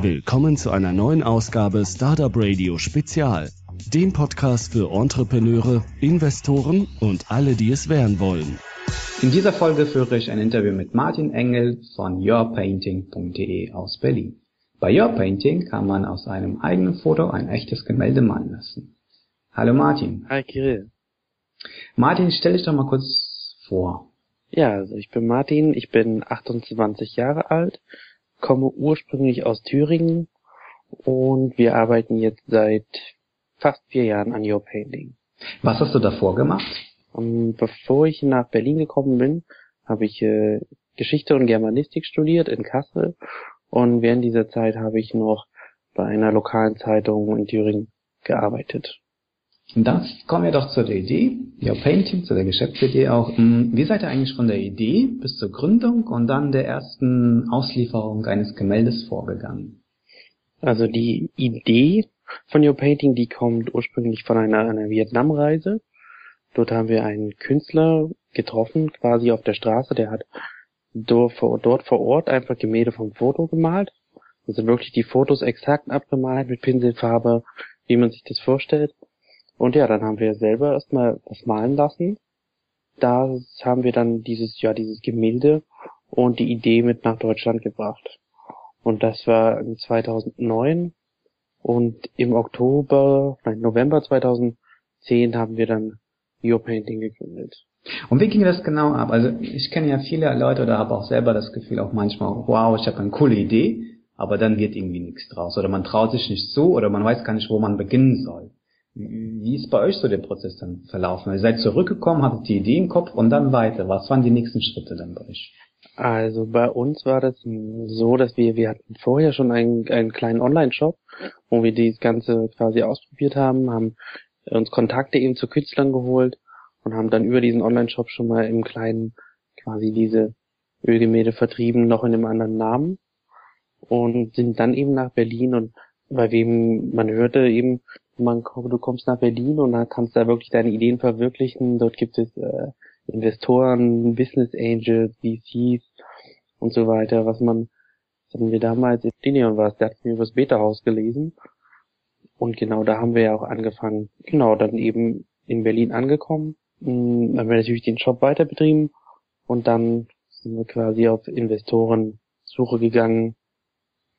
Willkommen zu einer neuen Ausgabe Startup Radio Spezial, dem Podcast für Entrepreneure, Investoren und alle, die es werden wollen. In dieser Folge führe ich ein Interview mit Martin Engel von yourpainting.de aus Berlin. Bei Your Painting kann man aus einem eigenen Foto ein echtes Gemälde malen lassen. Hallo Martin. Hi Kirill. Martin, stell dich doch mal kurz vor. Ja, also ich bin Martin, ich bin 28 Jahre alt, komme ursprünglich aus Thüringen und wir arbeiten jetzt seit fast vier Jahren an Your Painting. Was hast du davor gemacht? Um, ähm, bevor ich nach Berlin gekommen bin, habe ich äh, Geschichte und Germanistik studiert in Kassel und während dieser Zeit habe ich noch bei einer lokalen Zeitung in Thüringen gearbeitet. Und dann kommen wir doch zu der Idee, Your Painting, zu der Geschäftsidee auch. Hm, wie seid ihr eigentlich von der Idee bis zur Gründung und dann der ersten Auslieferung eines Gemäldes vorgegangen? Also die Idee von Your Painting, die kommt ursprünglich von einer, einer Vietnam-Reise. Dort haben wir einen Künstler getroffen, quasi auf der Straße, der hat dort vor, dort vor Ort einfach Gemälde vom Foto gemalt. Also wirklich die Fotos exakt abgemalt mit Pinselfarbe, wie man sich das vorstellt. Und ja, dann haben wir selber erstmal was malen lassen. Da haben wir dann dieses, ja, dieses Gemälde und die Idee mit nach Deutschland gebracht. Und das war in 2009. Und im Oktober, nein, November 2010 haben wir dann Your Painting gegründet. Und wie ging das genau ab? Also ich kenne ja viele Leute oder habe auch selber das Gefühl auch manchmal, wow, ich habe eine coole Idee, aber dann wird irgendwie nichts draus. Oder man traut sich nicht so oder man weiß gar nicht, wo man beginnen soll. Wie ist bei euch so der Prozess dann verlaufen? Ihr seid zurückgekommen, hattet die Idee im Kopf und dann weiter. Was waren die nächsten Schritte dann bei euch? Also bei uns war das so, dass wir, wir hatten vorher schon einen, einen kleinen Online-Shop, wo wir das Ganze quasi ausprobiert haben, haben uns Kontakte eben zu Künstlern geholt und haben dann über diesen Online-Shop schon mal im Kleinen quasi diese Ölgemälde vertrieben, noch in einem anderen Namen und sind dann eben nach Berlin und bei wem man hörte eben, man du kommst nach Berlin und dann kannst du da wirklich deine Ideen verwirklichen. Dort gibt es äh, Investoren, Business Angels, VCs und so weiter, was man, das hatten wir damals in Dinion war, der hat mir über das Beta-Haus gelesen. Und genau da haben wir ja auch angefangen. Genau, dann eben in Berlin angekommen. Dann haben wir natürlich den Shop weiter betrieben und dann sind wir quasi auf Investorensuche gegangen,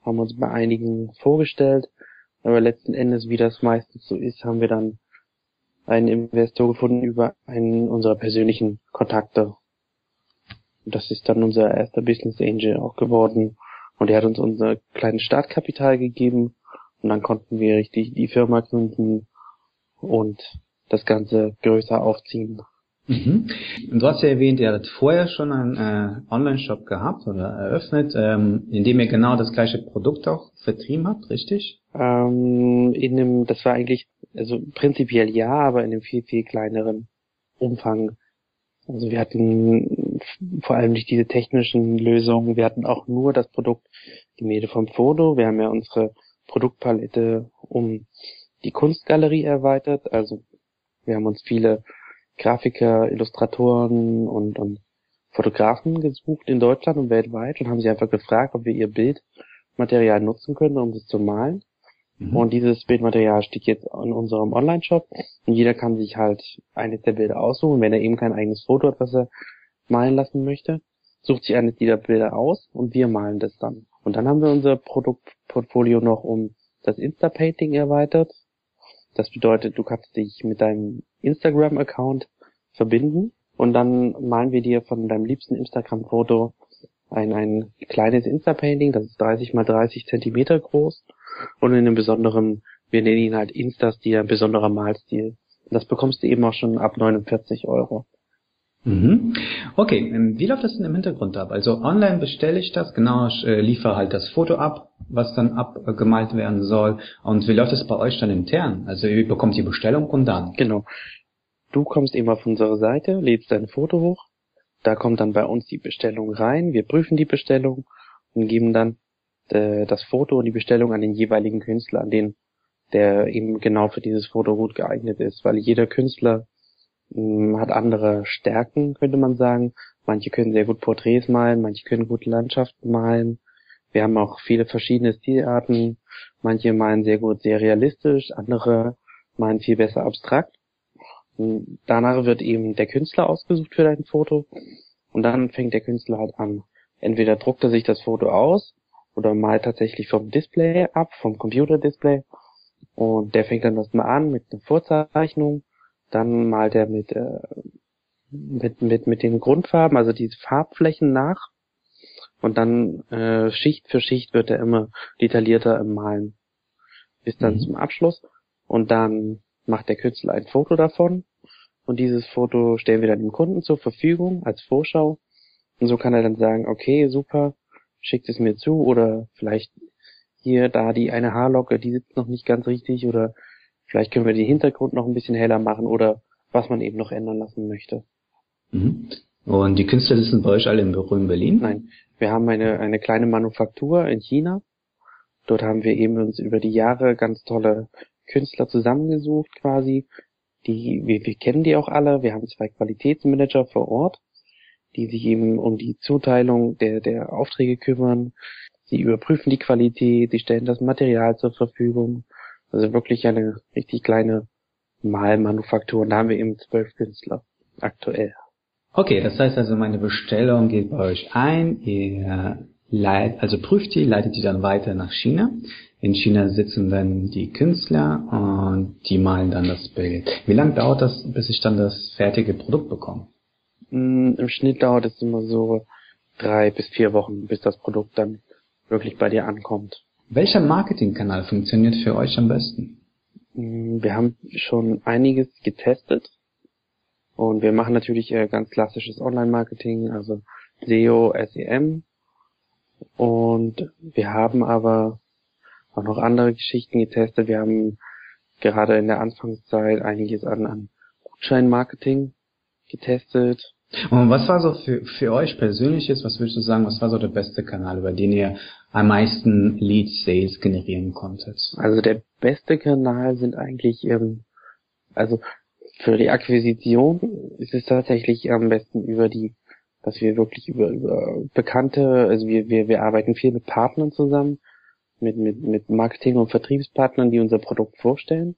haben uns bei einigen vorgestellt aber letzten Endes, wie das meistens so ist, haben wir dann einen Investor gefunden über einen unserer persönlichen Kontakte. Und das ist dann unser erster Business Angel auch geworden. Und er hat uns unser kleines Startkapital gegeben. Und dann konnten wir richtig die Firma gründen und das Ganze größer aufziehen. Mhm. Und du hast ja erwähnt, ihr hattet vorher schon einen äh, Online-Shop gehabt oder eröffnet, ähm, in dem ihr genau das gleiche Produkt auch vertrieben habt, richtig? Ähm, in einem, das war eigentlich, also prinzipiell ja, aber in einem viel, viel kleineren Umfang. Also wir hatten vor allem nicht diese technischen Lösungen, wir hatten auch nur das Produkt Gemälde vom Foto. Wir haben ja unsere Produktpalette um die Kunstgalerie erweitert. Also wir haben uns viele Grafiker, Illustratoren und, und Fotografen gesucht in Deutschland und weltweit und haben sie einfach gefragt, ob wir ihr Bildmaterial nutzen können, um das zu malen. Mhm. Und dieses Bildmaterial steht jetzt in unserem Online-Shop und jeder kann sich halt eines der Bilder aussuchen, wenn er eben kein eigenes Foto hat, was er malen lassen möchte, sucht sich eines dieser Bilder aus und wir malen das dann. Und dann haben wir unser Produktportfolio noch um das Insta-Painting erweitert. Das bedeutet, du kannst dich mit deinem Instagram-Account verbinden und dann malen wir dir von deinem liebsten Instagram-Foto ein, ein kleines Insta-Painting, das ist 30 mal 30 Zentimeter groß und in einem besonderen, wir nennen ihn halt Insta-Stil, ein besonderer Malstil. Das bekommst du eben auch schon ab 49 Euro. Mhm. Okay, ähm, wie läuft das denn im Hintergrund ab? Also online bestelle ich das, genau, ich äh, liefere halt das Foto ab, was dann abgemalt werden soll. Und wie läuft es bei euch dann intern? Also ihr bekommt die Bestellung und dann? Genau. Du kommst eben auf unsere Seite, lädst dein Foto hoch, da kommt dann bei uns die Bestellung rein, wir prüfen die Bestellung und geben dann äh, das Foto und die Bestellung an den jeweiligen Künstler, an den der eben genau für dieses Foto gut geeignet ist, weil jeder Künstler hat andere Stärken, könnte man sagen. Manche können sehr gut Porträts malen, manche können gut Landschaften malen, Wir haben auch viele verschiedene Stilarten. Manche meinen sehr gut sehr realistisch, andere meinen viel besser abstrakt. Und danach wird eben der Künstler ausgesucht für dein Foto und dann fängt der Künstler halt an. Entweder druckt er sich das Foto aus oder malt tatsächlich vom Display ab, vom Computerdisplay und der fängt dann das mal an mit einer Vorzeichnung, dann malt er mit äh, mit mit mit den Grundfarben, also diese Farbflächen nach. Und dann äh, Schicht für Schicht wird er immer detaillierter im Malen. Bis dann mhm. zum Abschluss. Und dann macht der Künstler ein Foto davon. Und dieses Foto stellen wir dann dem Kunden zur Verfügung als Vorschau. Und so kann er dann sagen, okay, super, schickt es mir zu. Oder vielleicht hier, da die eine Haarlocke, die sitzt noch nicht ganz richtig. Oder vielleicht können wir den Hintergrund noch ein bisschen heller machen oder was man eben noch ändern lassen möchte. Mhm. Und die Künstler sitzen bei euch alle im Büro in Berlin? Nein, wir haben eine, eine kleine Manufaktur in China. Dort haben wir eben uns über die Jahre ganz tolle Künstler zusammengesucht quasi. Die, wir, wir kennen die auch alle. Wir haben zwei Qualitätsmanager vor Ort, die sich eben um die Zuteilung der, der Aufträge kümmern. Sie überprüfen die Qualität, sie stellen das Material zur Verfügung. Also wirklich eine richtig kleine Malmanufaktur. Und da haben wir eben zwölf Künstler aktuell. Okay, das heißt also, meine Bestellung geht bei euch ein, ihr leit, also prüft die, leitet die dann weiter nach China. In China sitzen dann die Künstler und die malen dann das Bild. Wie lange dauert das, bis ich dann das fertige Produkt bekomme? Mm, Im Schnitt dauert es immer so drei bis vier Wochen, bis das Produkt dann wirklich bei dir ankommt. Welcher Marketingkanal funktioniert für euch am besten? Mm, wir haben schon einiges getestet und wir machen natürlich äh, ganz klassisches Online-Marketing, also SEO, SEM. Und wir haben aber auch noch andere Geschichten getestet. Wir haben gerade in der Anfangszeit einiges an, an Gutscheinmarketing getestet. Und was war so für, für euch persönlich jetzt, was würdest du sagen, was war so der beste Kanal, über den ihr am meisten Lead Sales generieren konntet? Also der beste Kanal sind eigentlich, ähm, also für die Akquisition ist es tatsächlich am besten über die, dass wir wirklich über, über bekannte, also wir, wir, wir arbeiten viel mit Partnern zusammen, mit, mit, mit Marketing- und Vertriebspartnern, die unser Produkt vorstellen.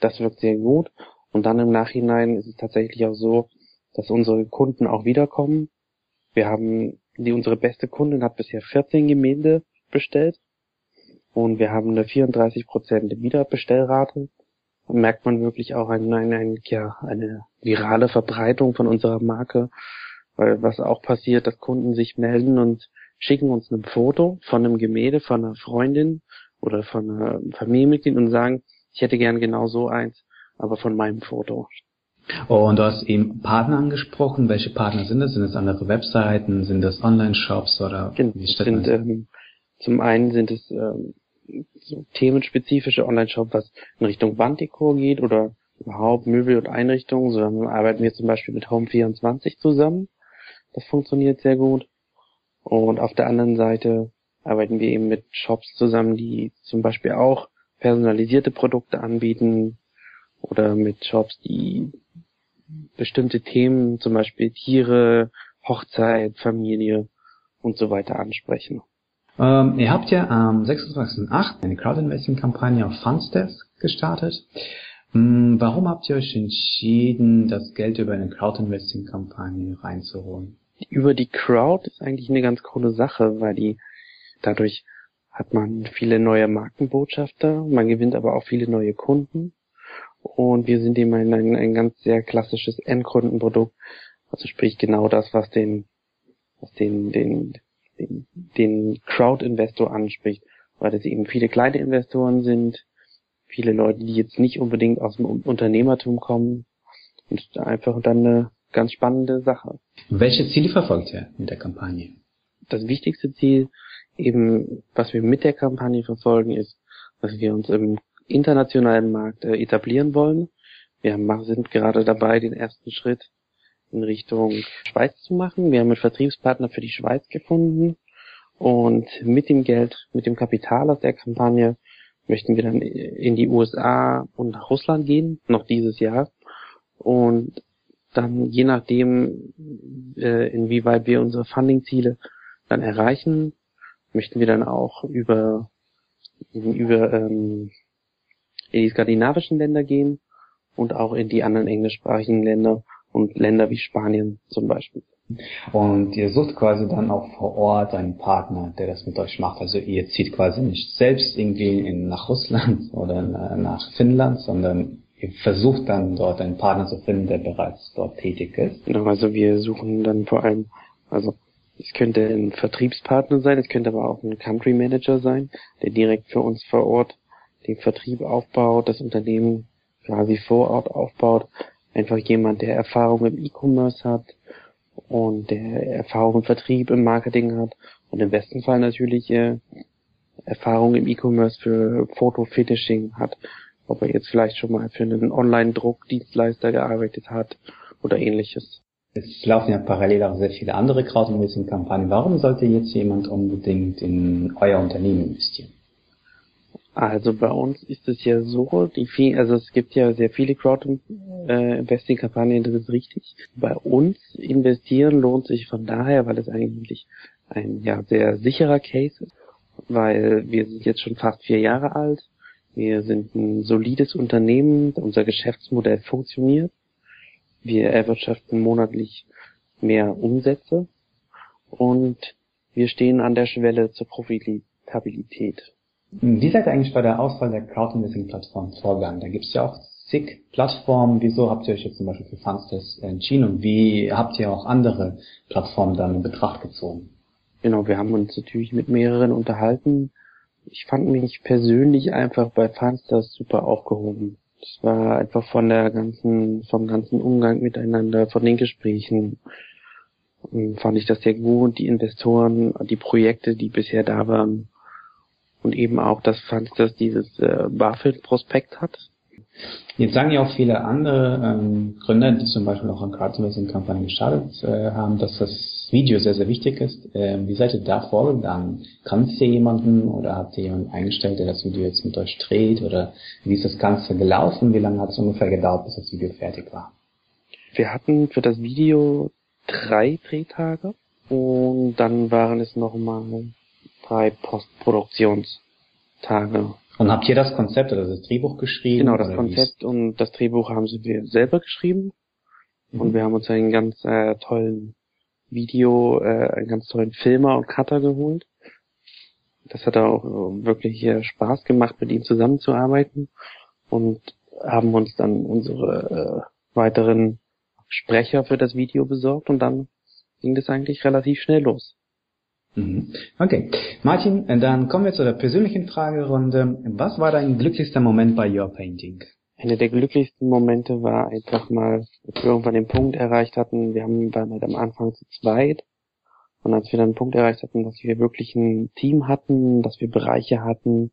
Das wirkt sehr gut. Und dann im Nachhinein ist es tatsächlich auch so, dass unsere Kunden auch wiederkommen. Wir haben, die unsere beste Kundin hat bisher 14 Gemälde bestellt und wir haben eine 34% Wiederbestellrate merkt man wirklich auch ein, ein, ein, ja, eine virale Verbreitung von unserer Marke. Weil was auch passiert, dass Kunden sich melden und schicken uns ein Foto von einem Gemälde von einer Freundin oder von einer Familienmitglied und sagen, ich hätte gern genau so eins, aber von meinem Foto. Oh, und du hast eben Partner angesprochen. Welche Partner sind das? Sind das andere Webseiten? Sind das Online-Shops oder wie sind, ähm, Zum einen sind es ähm, so themenspezifische Online-Shop, was in Richtung Wanddekor geht oder überhaupt Möbel und Einrichtungen, so dann arbeiten wir zum Beispiel mit Home24 zusammen. Das funktioniert sehr gut. Und auf der anderen Seite arbeiten wir eben mit Shops zusammen, die zum Beispiel auch personalisierte Produkte anbieten oder mit Shops, die bestimmte Themen, zum Beispiel Tiere, Hochzeit, Familie und so weiter ansprechen. Ähm, ihr habt ja am 26.08. eine Crowdinvesting-Kampagne auf Fundsteps gestartet. Ähm, warum habt ihr euch entschieden, das Geld über eine Crowdinvesting-Kampagne reinzuholen? Über die Crowd ist eigentlich eine ganz coole Sache, weil die dadurch hat man viele neue Markenbotschafter, man gewinnt aber auch viele neue Kunden und wir sind eben ein, ein, ein ganz sehr klassisches Endkundenprodukt, also sprich genau das, was den, was den, den den, den Crowd-Investor anspricht, weil das eben viele kleine Investoren sind, viele Leute, die jetzt nicht unbedingt aus dem Unternehmertum kommen und einfach dann eine ganz spannende Sache. Welche Ziele verfolgt ihr mit der Kampagne? Das wichtigste Ziel, eben was wir mit der Kampagne verfolgen, ist, dass wir uns im internationalen Markt äh, etablieren wollen. Wir sind gerade dabei, den ersten Schritt in Richtung Schweiz zu machen. Wir haben einen Vertriebspartner für die Schweiz gefunden und mit dem Geld, mit dem Kapital aus der Kampagne möchten wir dann in die USA und nach Russland gehen, noch dieses Jahr. Und dann je nachdem, äh, inwieweit wir unsere Funding-Ziele dann erreichen, möchten wir dann auch über über ähm, in die skandinavischen Länder gehen und auch in die anderen englischsprachigen Länder und Länder wie Spanien zum Beispiel. Und ihr sucht quasi dann auch vor Ort einen Partner, der das mit euch macht. Also ihr zieht quasi nicht selbst irgendwie in, nach Russland oder nach Finnland, sondern ihr versucht dann dort einen Partner zu finden, der bereits dort tätig ist. Genau, also wir suchen dann vor allem, also es könnte ein Vertriebspartner sein, es könnte aber auch ein Country Manager sein, der direkt für uns vor Ort den Vertrieb aufbaut, das Unternehmen quasi vor Ort aufbaut. Einfach jemand, der Erfahrung im E-Commerce hat und der Erfahrung im Vertrieb, im Marketing hat und im besten Fall natürlich äh, Erfahrung im E-Commerce für Foto-Finishing hat. Ob er jetzt vielleicht schon mal für einen Online-Druckdienstleister gearbeitet hat oder ähnliches. Es laufen ja parallel auch sehr viele andere Crowdinvesting-Kampagnen. Warum sollte jetzt jemand unbedingt in euer Unternehmen investieren? Also bei uns ist es ja so, die viel, also es gibt ja sehr viele Crowd-Investing-Kampagnen, das ist richtig. Bei uns investieren lohnt sich von daher, weil es eigentlich ein ja sehr sicherer Case ist, weil wir sind jetzt schon fast vier Jahre alt. Wir sind ein solides Unternehmen, unser Geschäftsmodell funktioniert. Wir erwirtschaften monatlich mehr Umsätze und wir stehen an der Schwelle zur Profitabilität. Wie seid ihr eigentlich bei der Auswahl der Crowdinvesting-Plattform vorgegangen? Da gibt es ja auch zig Plattformen. Wieso habt ihr euch jetzt zum Beispiel für Fundsters entschieden und wie habt ihr auch andere Plattformen dann in Betracht gezogen? Genau, wir haben uns natürlich mit mehreren unterhalten. Ich fand mich persönlich einfach bei Fundsters super aufgehoben. Es war einfach von der ganzen, vom ganzen Umgang miteinander, von den Gesprächen, fand ich das sehr gut. Die Investoren, die Projekte, die bisher da waren, und eben auch dass dieses äh, BaFin-Prospekt hat. Jetzt sagen ja auch viele andere ähm, Gründer, die zum Beispiel auch an Crowdsourcing-Kampagnen gestartet äh, haben, dass das Video sehr, sehr wichtig ist. Ähm, wie seid ihr da vorgegangen? Kannst ihr jemanden oder habt ihr jemanden eingestellt, der das Video jetzt mit euch dreht? Oder wie ist das Ganze gelaufen? Wie lange hat es ungefähr gedauert, bis das Video fertig war? Wir hatten für das Video drei Drehtage und dann waren es nochmal drei Postproduktionstage. Und habt ihr das Konzept oder das Drehbuch geschrieben? Genau, das Konzept wie's? und das Drehbuch haben wir selber geschrieben. Mhm. Und wir haben uns einen ganz äh, tollen Video, äh, einen ganz tollen Filmer und Cutter geholt. Das hat auch äh, wirklich äh, Spaß gemacht, mit ihm zusammenzuarbeiten. Und haben uns dann unsere äh, weiteren Sprecher für das Video besorgt und dann ging das eigentlich relativ schnell los. Mhm. Okay. Martin, dann kommen wir zu der persönlichen Fragerunde. Was war dein glücklichster Moment bei Your Painting? Einer der glücklichsten Momente war einfach mal, als wir irgendwann den Punkt erreicht hatten, wir haben waren halt am Anfang zu zweit. Und als wir dann den Punkt erreicht hatten, dass wir wirklich ein Team hatten, dass wir Bereiche hatten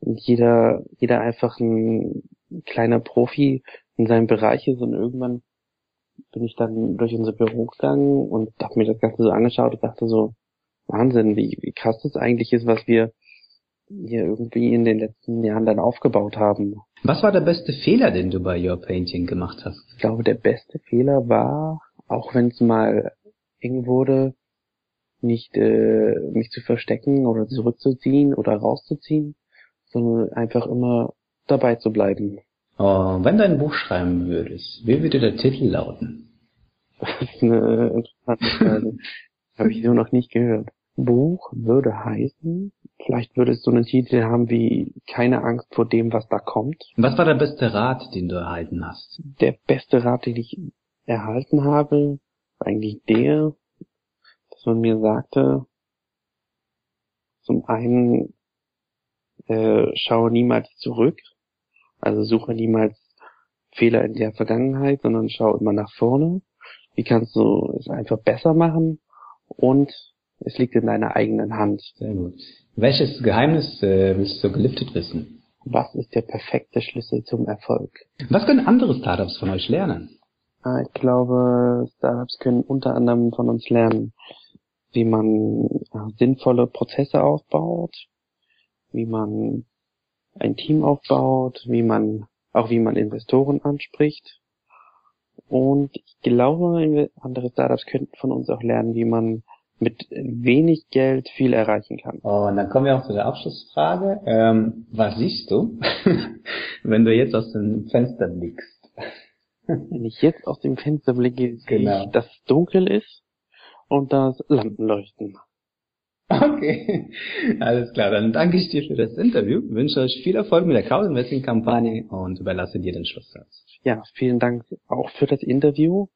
und jeder, jeder einfach ein kleiner Profi in seinem Bereich ist und irgendwann bin ich dann durch unser Büro gegangen und habe mir das Ganze so angeschaut und dachte so, Wahnsinn, wie, wie krass das eigentlich ist, was wir hier irgendwie in den letzten Jahren dann aufgebaut haben. Was war der beste Fehler, den du bei Your Painting gemacht hast? Ich glaube, der beste Fehler war, auch wenn es mal eng wurde, nicht äh, mich zu verstecken oder zurückzuziehen oder rauszuziehen, sondern einfach immer dabei zu bleiben. Oh, wenn du ein Buch schreiben würdest, wie würde der Titel lauten? Das ist eine interessante Frage. Habe ich so noch nicht gehört. Buch würde heißen, vielleicht würde es so einen Titel haben wie Keine Angst vor dem, was da kommt. Was war der beste Rat, den du erhalten hast? Der beste Rat, den ich erhalten habe, war eigentlich der, dass man mir sagte, zum einen äh, schaue niemals zurück, also suche niemals Fehler in der Vergangenheit, sondern schaue immer nach vorne. Wie kannst du es einfach besser machen? und es liegt in deiner eigenen Hand. Sehr gut. Welches Geheimnis äh, willst du gelüftet wissen? Was ist der perfekte Schlüssel zum Erfolg? Was können andere Startups von euch lernen? Ah, ich glaube, Startups können unter anderem von uns lernen, wie man äh, sinnvolle Prozesse aufbaut, wie man ein Team aufbaut, wie man auch wie man Investoren anspricht und ich glaube, andere Startups könnten von uns auch lernen, wie man mit wenig Geld viel erreichen kann. Oh, und dann kommen wir auch zu der Abschlussfrage. Ähm, was siehst du, wenn du jetzt aus dem Fenster blickst? Wenn ich jetzt aus dem Fenster blicke, sehe Genau. ich, dass es dunkel ist und das Lampenleuchten. Okay, alles klar. Dann danke ich dir für das Interview, wünsche euch viel Erfolg mit der Crowdinvesting-Kampagne und überlasse dir den Schlusssatz. Ja, vielen Dank auch für das Interview.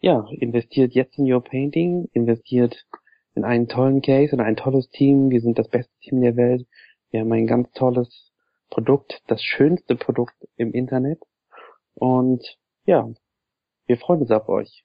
Ja, investiert jetzt in Your Painting, investiert in einen tollen Case und ein tolles Team. Wir sind das beste Team der Welt. Wir haben ein ganz tolles Produkt, das schönste Produkt im Internet. Und ja, wir freuen uns auf euch.